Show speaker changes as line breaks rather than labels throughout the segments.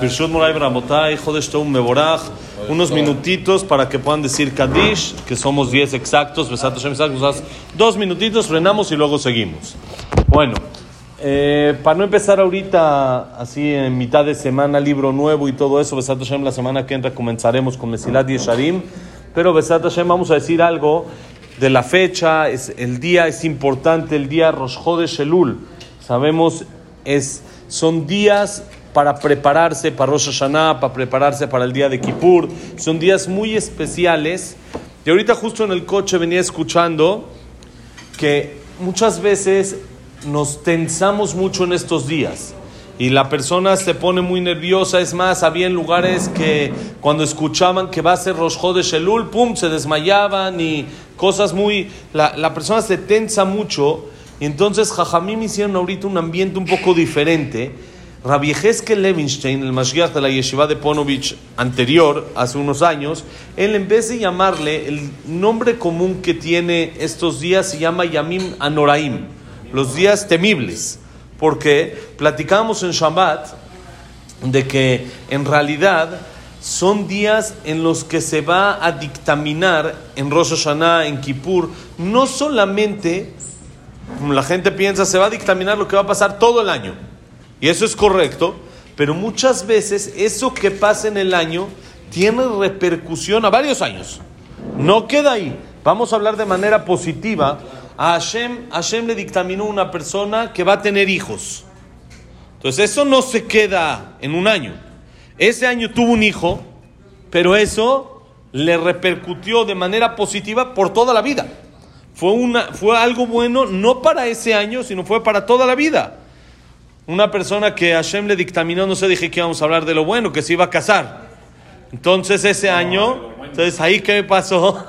Birshut Moray Bramotay, Jodesh Toum Meborach, unos minutitos para que puedan decir Kadish, que somos 10 exactos, Besat Hashem exactos, dos minutitos, frenamos y luego seguimos. Bueno, eh, para no empezar ahorita, así en mitad de semana, libro nuevo y todo eso, Besat Hashem, la semana que entra comenzaremos con Mesilat Yesharim, pero Besat Hashem vamos a decir algo de la fecha, es, el día es importante, el día Rosh Chodesh Elul, sabemos, es, son días para prepararse para Rosh Hashanah, para prepararse para el día de Kippur. Son días muy especiales. Y ahorita justo en el coche venía escuchando que muchas veces nos tensamos mucho en estos días. Y la persona se pone muy nerviosa. Es más, había lugares que cuando escuchaban que va a ser Rosh Chodesh Elul, pum, se desmayaban y cosas muy... La, la persona se tensa mucho. Y entonces Jajamim hicieron ahorita un ambiente un poco diferente Rabbi Levinstein, el Mashiach de la Yeshiva de Ponovich anterior, hace unos años, él en vez de llamarle, el nombre común que tiene estos días se llama Yamim Anoraim, los días temibles, porque platicamos en Shabbat de que en realidad son días en los que se va a dictaminar en Rosh Hashanah, en Kippur, no solamente, como la gente piensa, se va a dictaminar lo que va a pasar todo el año y eso es correcto, pero muchas veces eso que pasa en el año tiene repercusión a varios años. No queda ahí. Vamos a hablar de manera positiva. A Hashem, Hashem le dictaminó una persona que va a tener hijos. Entonces eso no se queda en un año. Ese año tuvo un hijo, pero eso le repercutió de manera positiva por toda la vida. Fue, una, fue algo bueno no para ese año, sino fue para toda la vida. Una persona que Hashem le dictaminó, no sé, dije que íbamos a hablar de lo bueno, que se iba a casar. Entonces ese año, entonces ahí qué me pasó.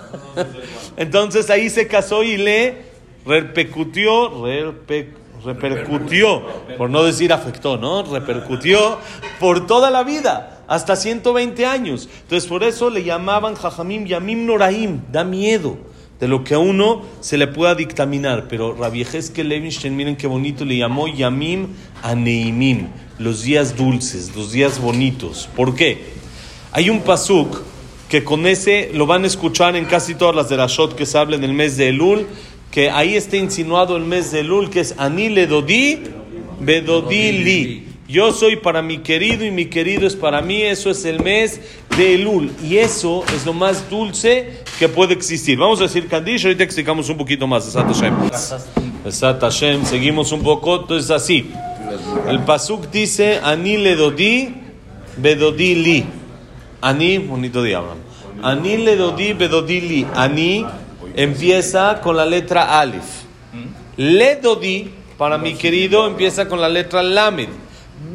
entonces ahí se casó y le repercutió, repercutió, por no decir afectó, ¿no? Repercutió por toda la vida, hasta 120 años. Entonces por eso le llamaban Jajamim Yamim Noraim, da miedo de lo que a uno se le pueda dictaminar. Pero Rabbi que Levinstein, miren qué bonito, le llamó Yamim Aneimim, los días dulces, los días bonitos. ¿Por qué? Hay un pasuk que con ese lo van a escuchar en casi todas las de la Shot que se habla en el mes de Elul, que ahí está insinuado el mes de Elul, que es Anile Dodi, Bedodi Li. Yo soy para mi querido y mi querido es para mí. Eso es el mes de Elul. Y eso es lo más dulce que puede existir. Vamos a decir Kandish, ahorita explicamos un poquito más. Esat Hashem. Hashem. Seguimos un poco. Entonces así. El Pasuk dice, Ani le dodi, bedodi li. Ani, bonito día, Ani le dodi, bedodi li. Ani empieza con la letra Alif. Le dodi, para mi querido, empieza con la letra Lamed.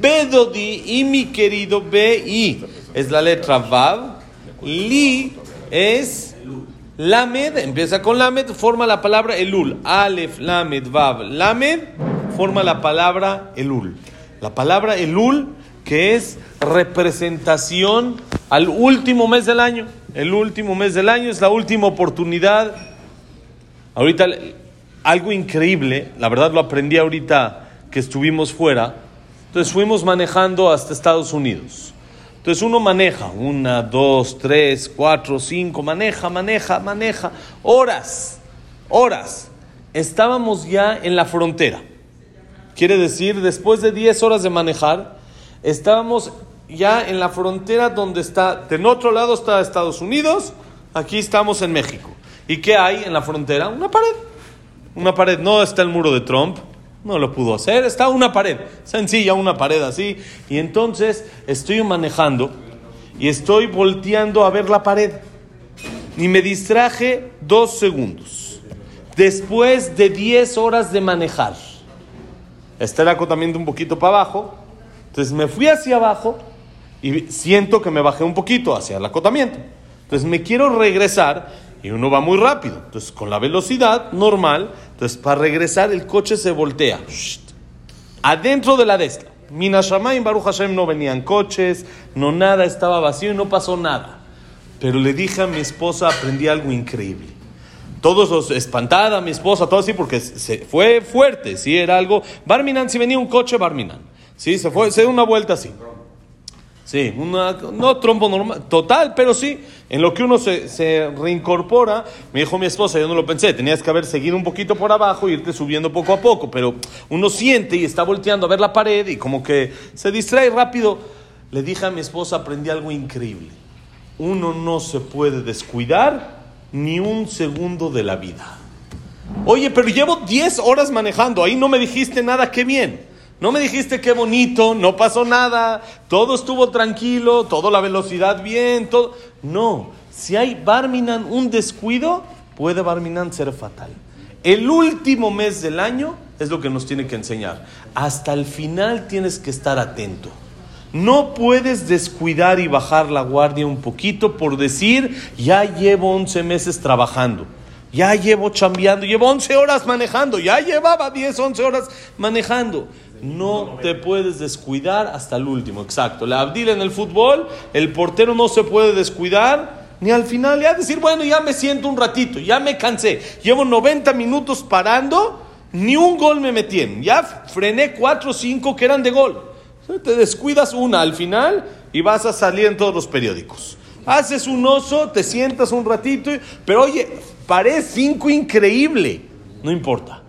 Bedodi y mi querido B-I es la letra Vav. Li es Lamed, empieza con Lamed, forma la palabra Elul. Alef, Lamed, Vav, Lamed, forma la palabra Elul. La palabra Elul que es representación al último mes del año. El último mes del año es la última oportunidad. Ahorita algo increíble, la verdad lo aprendí ahorita que estuvimos fuera entonces fuimos manejando hasta Estados Unidos. Entonces uno maneja, una, dos, tres, cuatro, cinco, maneja, maneja, maneja, horas, horas. Estábamos ya en la frontera. Quiere decir, después de diez horas de manejar, estábamos ya en la frontera donde está, de otro lado está Estados Unidos, aquí estamos en México. ¿Y qué hay en la frontera? Una pared. Una pared, no está el muro de Trump, no lo pudo hacer, está una pared, sencilla, una pared así. Y entonces estoy manejando y estoy volteando a ver la pared. Y me distraje dos segundos. Después de 10 horas de manejar. Está el acotamiento un poquito para abajo. Entonces me fui hacia abajo y siento que me bajé un poquito hacia el acotamiento. Entonces me quiero regresar y uno va muy rápido. Entonces, con la velocidad normal, entonces para regresar el coche se voltea. Adentro de la destra. Minashamay y Baruch Hashem no venían coches, no nada, estaba vacío y no pasó nada. Pero le dije a mi esposa, aprendí algo increíble. Todos los espantada, mi esposa, todo así, porque se fue fuerte, ¿sí? Era algo. Barminan, si venía un coche, Barminan. ¿Sí? Se fue, se dio una vuelta así. Sí, una, no trompo normal, total, pero sí, en lo que uno se, se, reincorpora, me dijo mi esposa, yo no lo pensé, tenías que haber seguido un poquito por abajo e irte subiendo poco a poco, pero uno siente y está volteando a ver la pared y como que se distrae rápido. Le dije a mi esposa, aprendí algo increíble. Uno no se puede descuidar ni un segundo de la vida. Oye, pero llevo 10 horas manejando, ahí no me dijiste nada, qué bien. No me dijiste qué bonito, no pasó nada, todo estuvo tranquilo, toda la velocidad bien, todo. No, si hay Barminan un descuido, puede Barminan ser fatal. El último mes del año es lo que nos tiene que enseñar. Hasta el final tienes que estar atento. No puedes descuidar y bajar la guardia un poquito por decir, ya llevo 11 meses trabajando, ya llevo chambeando, llevo 11 horas manejando, ya llevaba 10, 11 horas manejando no te puedes descuidar hasta el último, exacto. La Abdil en el fútbol, el portero no se puede descuidar ni al final ya decir, bueno, ya me siento un ratito, ya me cansé, llevo 90 minutos parando, ni un gol me metieron, ya frené 4 o 5 que eran de gol. Te descuidas una al final y vas a salir en todos los periódicos. Haces un oso, te sientas un ratito, pero oye, paré 5 increíble, no importa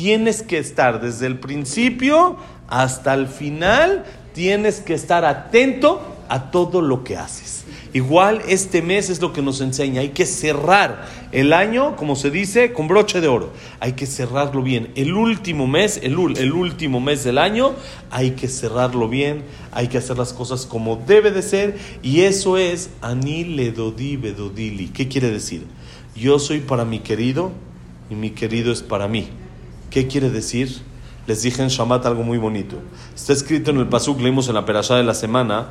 tienes que estar desde el principio hasta el final, tienes que estar atento a todo lo que haces. Igual este mes es lo que nos enseña, hay que cerrar el año, como se dice, con broche de oro. Hay que cerrarlo bien. El último mes, el, el último mes del año, hay que cerrarlo bien, hay que hacer las cosas como debe de ser. Y eso es Anile Dodi Bedodili. ¿Qué quiere decir? Yo soy para mi querido y mi querido es para mí. ¿Qué quiere decir? Les dije en Shabbat algo muy bonito. Está escrito en el Pasuk, leímos en la perashá de la semana,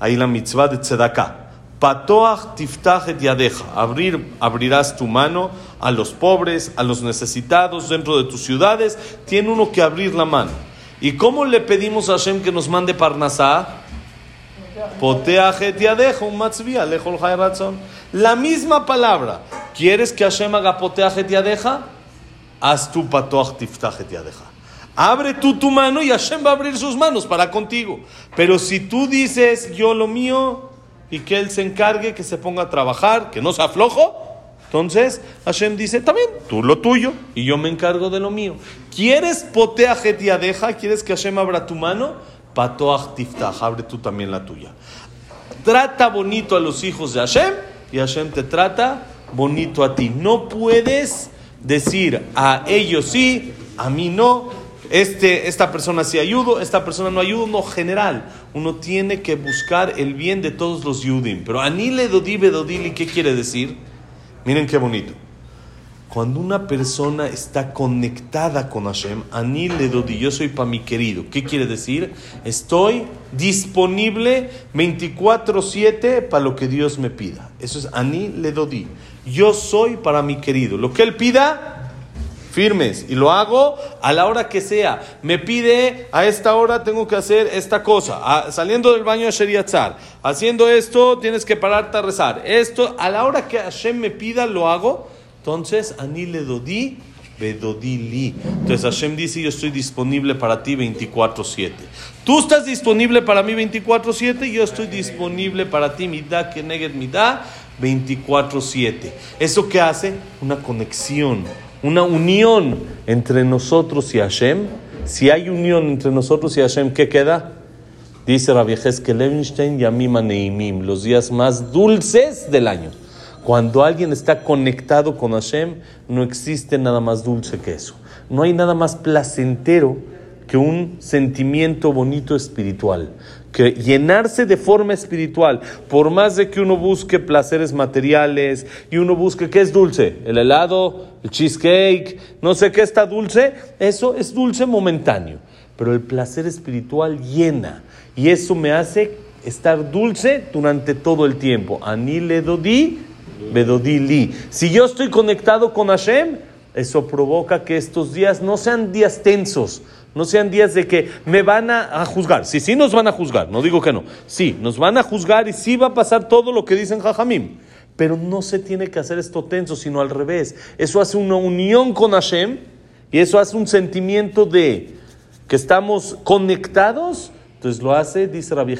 ahí la mitzvah de Tzedakah. Patoach tiftach et yadeja. Abrir, abrirás tu mano a los pobres, a los necesitados dentro de tus ciudades. Tiene uno que abrir la mano. ¿Y cómo le pedimos a Hashem que nos mande parnasá? Poteach et yadeja, un matzvia, lejol La misma palabra. ¿Quieres que Hashem haga poteach et yadeja? Haz tu patoach tiftajet deja. Abre tú tu mano y Hashem va a abrir sus manos para contigo. Pero si tú dices, yo lo mío, y que Él se encargue, que se ponga a trabajar, que no se aflojo, entonces Hashem dice, también, tú lo tuyo y yo me encargo de lo mío. ¿Quieres poteajet deja? ¿Quieres que Hashem abra tu mano? Patoach tiftach, abre tú también la tuya. Trata bonito a los hijos de Hashem y Hashem te trata bonito a ti. No puedes decir a ellos sí, a mí no, este, esta persona sí ayudo, esta persona no ayudo, no general. Uno tiene que buscar el bien de todos los yudim. Pero anile dodibe dodili, ¿qué quiere decir? Miren qué bonito. Cuando una persona está conectada con Hashem, anile dodi, yo soy para mi querido. ¿Qué quiere decir? Estoy disponible 24-7 para lo que Dios me pida. Eso es anile dodi. Yo soy para mi querido. Lo que él pida, firmes. Y lo hago a la hora que sea. Me pide, a esta hora tengo que hacer esta cosa. Ah, saliendo del baño de Sheriatzar. Haciendo esto, tienes que pararte a rezar. Esto, a la hora que Hashem me pida, lo hago. Entonces, Ani le dodi, li. Entonces Hashem dice, yo estoy disponible para ti 24-7. Tú estás disponible para mí 24-7, yo estoy disponible para ti, da que mi da 24/7. ¿Eso qué hace? Una conexión, una unión entre nosotros y Hashem. Si hay unión entre nosotros y Hashem, ¿qué queda? Dice Rabbi que Levinstein y Amima Neimim, los días más dulces del año. Cuando alguien está conectado con Hashem, no existe nada más dulce que eso. No hay nada más placentero que un sentimiento bonito espiritual que llenarse de forma espiritual, por más de que uno busque placeres materiales y uno busque qué es dulce, el helado, el cheesecake, no sé qué está dulce, eso es dulce momentáneo, pero el placer espiritual llena y eso me hace estar dulce durante todo el tiempo. Ani le dodi, bedodi li. Si yo estoy conectado con Hashem, eso provoca que estos días no sean días tensos, no sean días de que me van a, juzgar. Sí, sí nos van a juzgar, no digo que no. Sí, nos van a juzgar y sí va a pasar todo lo que dicen Jajamim. Pero no se tiene que hacer esto tenso, sino al revés. Eso hace una unión con Hashem y eso hace un sentimiento de que estamos conectados Entonces lo hace, dice Rabbi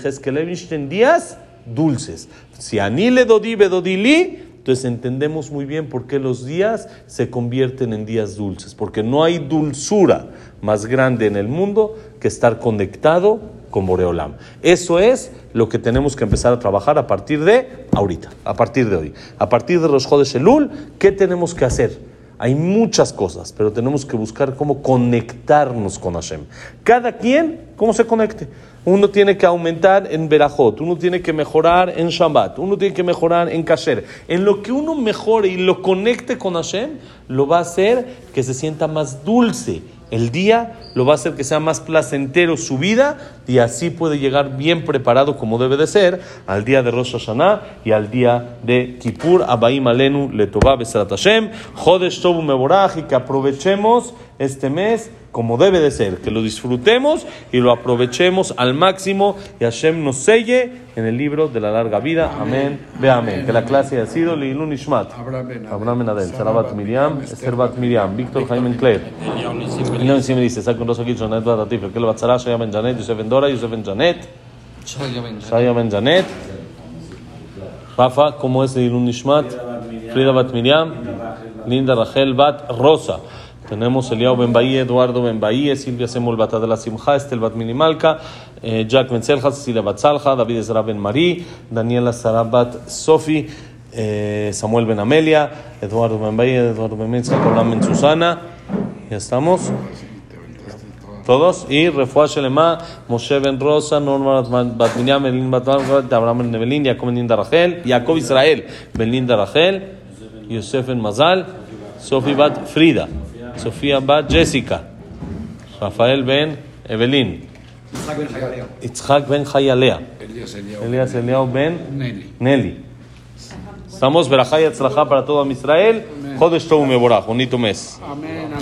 en días dulces. Si ani le dodi bedodili, entonces entendemos muy bien por qué los días se convierten en días dulces, porque no hay dulzura más grande en el mundo que estar conectado con Boreolam. Eso es lo que tenemos que empezar a trabajar a partir de ahorita, a partir de hoy. A partir de los Jodes Elul, ¿qué tenemos que hacer? Hay muchas cosas, pero tenemos que buscar cómo conectarnos con Hashem. Cada quien, cómo se conecte. Uno tiene que aumentar en Berajot, uno tiene que mejorar en Shabbat, uno tiene que mejorar en Kasher. En lo que uno mejore y lo conecte con Hashem, lo va a hacer que se sienta más dulce el día, lo va a hacer que sea más placentero su vida y así puede llegar bien preparado como debe de ser al día de Rosh Hashanah y al día de Kippur, Abaim Alenu, Letová, Besarat Hashem, Jodesh Tobu Meborach y que aprovechemos este mes como debe de ser, que lo disfrutemos y lo aprovechemos al máximo y Hashem nos selle en el libro de la larga vida. Amén. Ve amén. Que la clase ha sido Leilun Ishmat. Abraham Ben Adel, Sarabat Miriam, Esther Bat Miriam, Víctor Jaime Claire. Elion me dice, saca un rosa aquí, Jonet Bat Atif, que le va a Tzara, Shaya Ben Janet, Yosef Ben Dora, Yosef Ben Janet, Shaya Ben Janet. Rafa, ¿cómo es Leilun Ishmat? Frida Bat Miriam, Linda Rachel Bat Rosa. Tenemos Eliao Ben Bahía, Eduardo Ben Bahía, Silvia Semol Bata de la Simja, Estel Bat Minimalka, eh, Jack Ben Selja, Cecilia Bat Salja, David Ezra Ben Marí, Daniela Sarabat Sofi, eh, Samuel Ben Amelia, Eduardo Ben Bahía, Eduardo Ben Metzka, Abraham Ben Susana. Ya estamos. Todos. Y Refuah Shelema, Moshe Ben Rosa, Norma Bat Elin Bat Abraham Ben Nevelin, Jacob Ben Rachel, Jacob Israel Ben Linda Rachel, Yosef Ben Mazal, Sofi Bat Frida. Sofía Bat Jessica, Rafael Ben Evelyn, Itzhak Ben Hayalea, Elías Eliao Ben Nelly. Estamos, Berajá y para todo Israel. Jodesh Tov Meborah, bonito mes.
Amén.